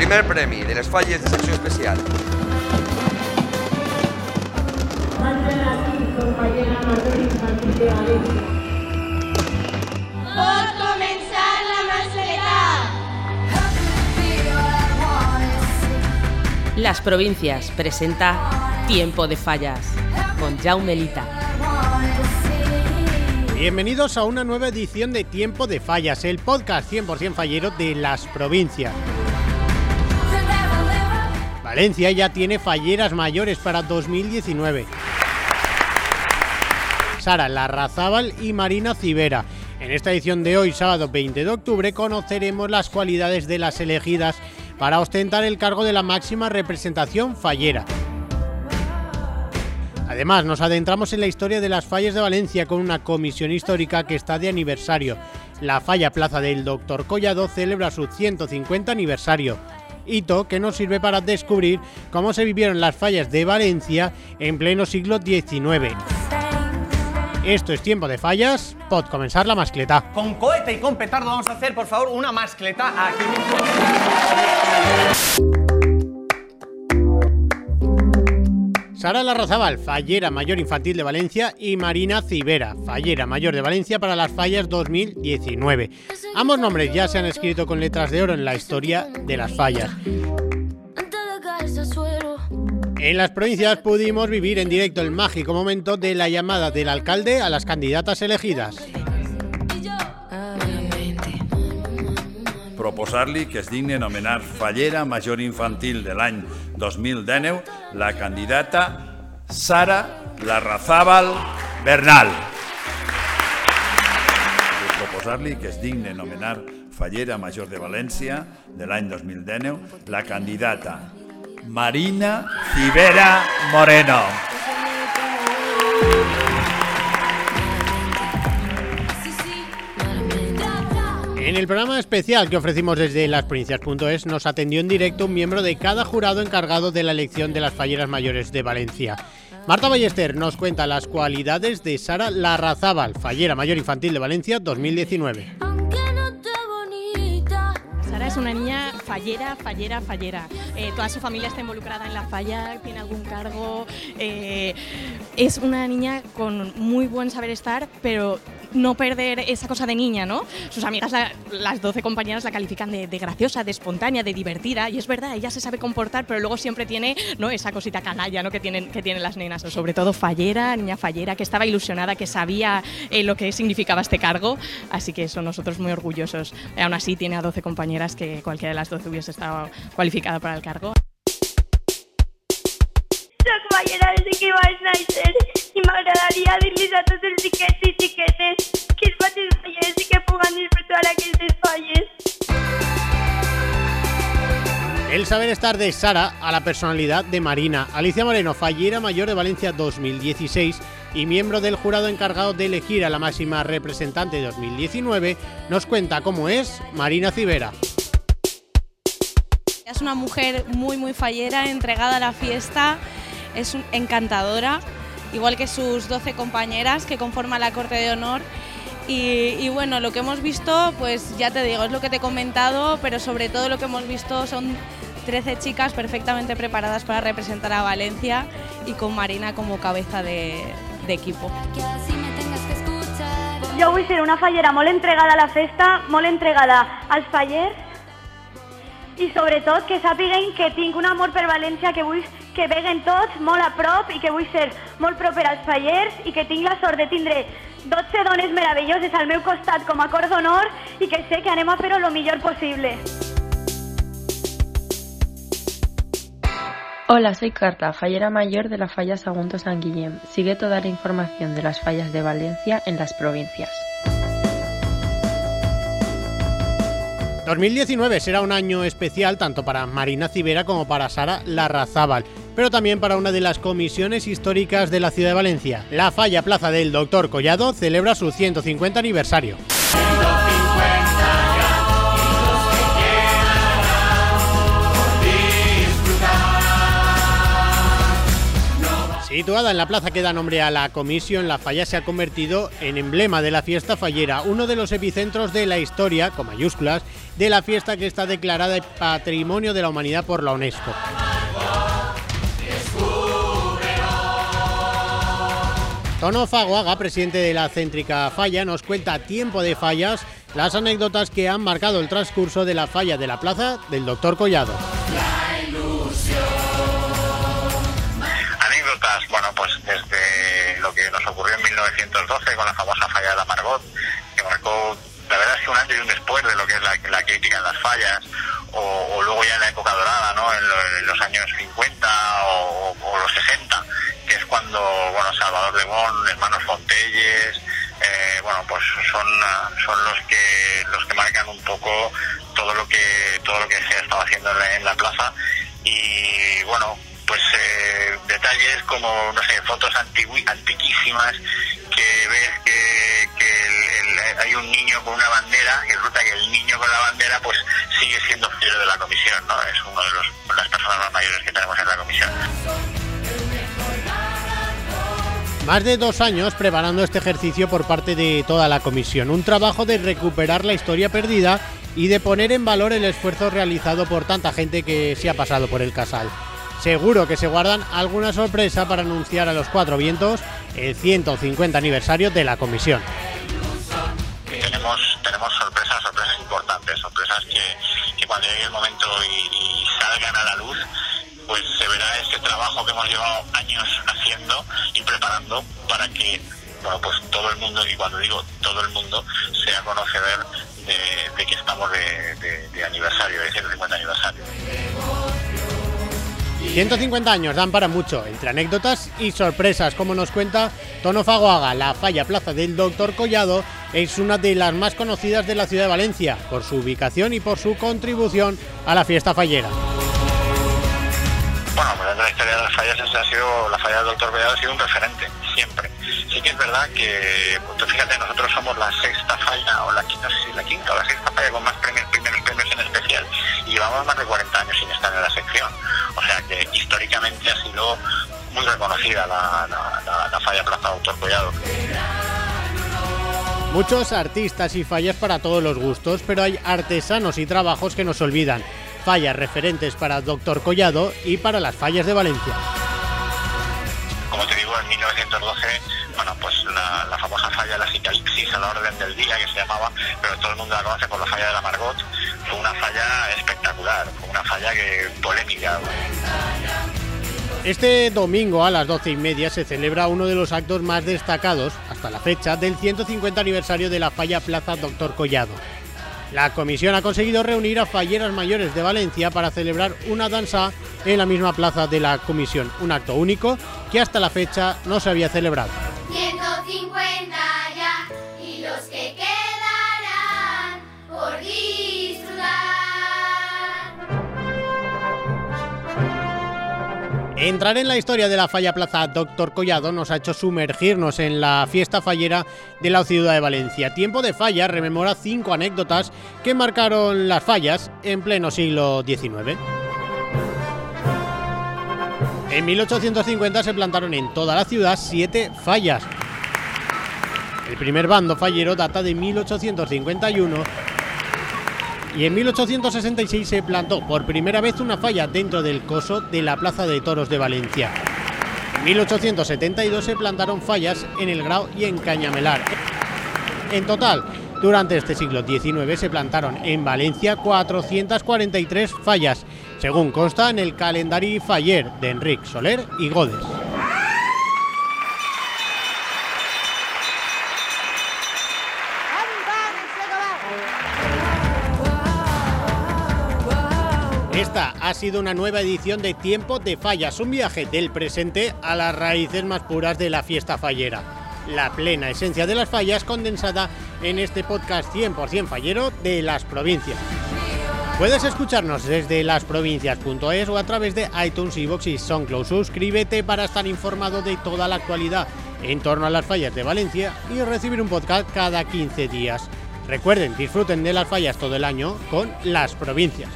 primer premi de les falles de secció especial. Pot començar la mascleta. Las Provincias presenta Tiempo de Fallas con Jaume Lita. Bienvenidos a una nueva edición de Tiempo de Fallas, el podcast 100% fallero de las provincias. Valencia ya tiene falleras mayores para 2019. Sara Larrazábal y Marina Civera. En esta edición de hoy, sábado 20 de octubre, conoceremos las cualidades de las elegidas para ostentar el cargo de la máxima representación fallera. Además, nos adentramos en la historia de las fallas de Valencia con una comisión histórica que está de aniversario. La falla Plaza del Doctor Collado celebra su 150 aniversario. Hito que nos sirve para descubrir cómo se vivieron las fallas de Valencia en pleno siglo XIX. Esto es Tiempo de Fallas, pod comenzar la mascleta. Con cohete y con petardo vamos a hacer, por favor, una mascleta aquí mismo. Sara Larrazábal, fallera mayor infantil de Valencia, y Marina Civera, fallera mayor de Valencia para las fallas 2019. Ambos nombres ya se han escrito con letras de oro en la historia de las fallas. En las provincias pudimos vivir en directo el mágico momento de la llamada del alcalde a las candidatas elegidas. proposar-li que es digni anomenar fallera major infantil de l'any 2019 la candidata Sara Larrazábal Bernal. Proposar-li que es digni anomenar fallera major de València de l'any 2019 la candidata Marina Civera Moreno. En el programa especial que ofrecimos desde lasprovincias.es nos atendió en directo un miembro de cada jurado encargado de la elección de las falleras mayores de Valencia. Marta Ballester nos cuenta las cualidades de Sara Larrazábal, fallera mayor infantil de Valencia 2019. Sara es una niña fallera, fallera, fallera. Eh, toda su familia está involucrada en la falla, tiene algún cargo. eh, es una niña con muy buen saber estar, pero no perder esa cosa de niña, ¿no? Sus amigas, la- las 12 compañeras, la califican de, graciosa, de espontánea, de divertida. Y es verdad, ella se sabe comportar, pero luego siempre tiene ¿no? esa cosita canalla ¿no? que, tienen, que tienen las nenas. Sobre todo fallera, niña fallera, que estaba ilusionada, que sabía eh, lo que significaba este cargo. Así que eso, nosotros muy orgullosos. Aún así, tiene a 12 compañeras que cualquiera de las 12 hubiese estado cualificada para el cargo. De i m'agradaria dir-los a tots els xiquets i xiquetes que els i que puguen disfrutar aquestes falles. El saber estar de Sara a la personalidad de Marina. Alicia Moreno, fallera mayor de Valencia 2016 y miembro del jurado encargado de elegir a la máxima representante de 2019, nos cuenta cómo es Marina Civera. Es una mujer muy, muy fallera, entregada a la fiesta, es encantadora, igual que sus 12 compañeras que conforman la Corte de Honor. Y, y bueno, lo que hemos visto, pues ya te digo, es lo que te he comentado, pero sobre todo lo que hemos visto son 13 chicas perfectamente preparadas para representar a Valencia y con Marina como cabeza de, de equipo. Jo vull ser una fallera molt entregada a la festa, molt entregada als fallers i sobretot que sàpiguen que tinc un amor per València que vull que veguen tots molt a prop i que vull ser molt proper als fallers i que tinc la sort de tindre 12 dones meravelloses al meu costat com a cor d'honor que sé que anem a fer-ho lo millor. Hola, soy Carla, fallera mayor de la falla Sagunto San Guillem. Sigue toda la información de las fallas de Valencia en las provincias. 2019 será un año especial tanto para Marina Civera como para Sara Larrazábal, pero también para una de las comisiones históricas de la ciudad de Valencia. La falla Plaza del Doctor Collado celebra su 150 aniversario. Situada en la plaza que da nombre a la comisión, la falla se ha convertido en emblema de la fiesta fallera, uno de los epicentros de la historia, con mayúsculas, de la fiesta que está declarada Patrimonio de la Humanidad por la UNESCO. Tono Faguaga, presidente de la céntrica falla, nos cuenta a tiempo de fallas las anécdotas que han marcado el transcurso de la falla de la plaza del doctor Collado. Pues desde lo que nos ocurrió en 1912 con la famosa falla de la Margot, que marcó, la verdad es que un antes y un después de lo que es la, crítica en las fallas, o, luego ya en la época dorada, ¿no? En, los años 50 o, los 60 que es cuando bueno Salvador de Bon, hermanos Fontelles, eh, bueno pues son, son los que los que marcan un poco todo lo que todo lo que se ha estado haciendo en la, plaza y bueno pues eh, detalles como no sé fotos antiquísimas que ves que, hay un niño con una bandera y resulta que el niño con la bandera pues sigue siendo fiel de la comisión no es uno de las personas más mayores que tenemos en la comisión. Más de dos años preparando este ejercicio por parte de toda la comisión, un trabajo de recuperar la historia perdida y de poner en valor el esfuerzo realizado por tanta gente que se ha pasado por el casal. Seguro que se guardan alguna sorpresa para anunciar a los cuatro vientos el 150 aniversario de la comisión. Tenemos, sorpresas, sorpresas importantes, sorpresas que, cuando llegue el momento y salgan a la luz, pues se verá este trabajo que hemos llevado años haciendo y preparando para que bueno, pues todo el mundo, y cuando digo todo el mundo, sea conocedor de, que estamos de, aniversario, de 150 aniversario. 150 años dan para mucho, entre anécdotas y sorpresas, como nos cuenta Tono Fagoaga. La falla Plaza del Doctor Collado es una de las más conocidas de la ciudad de Valencia, por su ubicación y por su contribución a la fiesta fallera. Bueno, pues la historia de las fallas ha sido, la falla del Doctor Collado ha sido un referente, siempre. Sí que es verdad que, pues, fíjate, nosotros somos la sexta falla, o la quinta, la quinta o la sexta falla con más premios, primeros premios en y llevamos más de 40 años sin estar en la sección. O sea que históricamente ha sido muy reconocida la, la falla Plaza Doctor Collado. Muchos artistas y fallas para todos los gustos, pero hay artesanos y trabajos que nos olvidan fallas referentes para Doctor Collado y para las fallas de Valencia. Como te digo, en 1912, bueno, pues la, famosa falla de la Cicalixis a la orden del día que se llamaba, pero todo el mundo la conoce por la falla de la Margot, fue una falla espectacular, fue una falla polémica. Este domingo a las doce y media se celebra uno de los actos más destacados hasta la fecha del 150 aniversario de la falla Plaza Doctor Collado. La comisión ha conseguido reunir a falleras mayores de Valencia para celebrar una danza en la misma plaza de la comisión, un acto único que hasta la fecha no se había celebrado. Entrar en la historia de la falla Plaza Doctor Collado nos ha hecho sumergirnos en la fiesta fallera de la ciudad de Valencia. Tiempo de falla rememora cinco anécdotas que marcaron las fallas en pleno siglo XIX. En 1850 se plantaron en toda la ciudad siete fallas. El primer bando fallero data de 1851 y en 1866 se plantó por primera vez una falla dentro del coso de la Plaza de Toros de Valencia. En 1872 se plantaron fallas en el Grau y en Cañamelar. En total, durante este siglo XIX se plantaron en Valencia 443 fallas, según consta en el calendario faller de Enrique Soler y Godes. Esta ha sido una nueva edición de Tiempo de Fallas, un viaje del presente a las raíces más puras de la fiesta fallera. La plena esencia de las fallas condensada en este podcast 100% fallero de las provincias. Puedes escucharnos desde lasprovincias.es o a través de iTunes, iVoox y SoundCloud. Suscríbete para estar informado de toda la actualidad en torno a las fallas de Valencia y recibir un podcast cada 15 días. Recuerden, disfruten de las fallas todo el año con las provincias.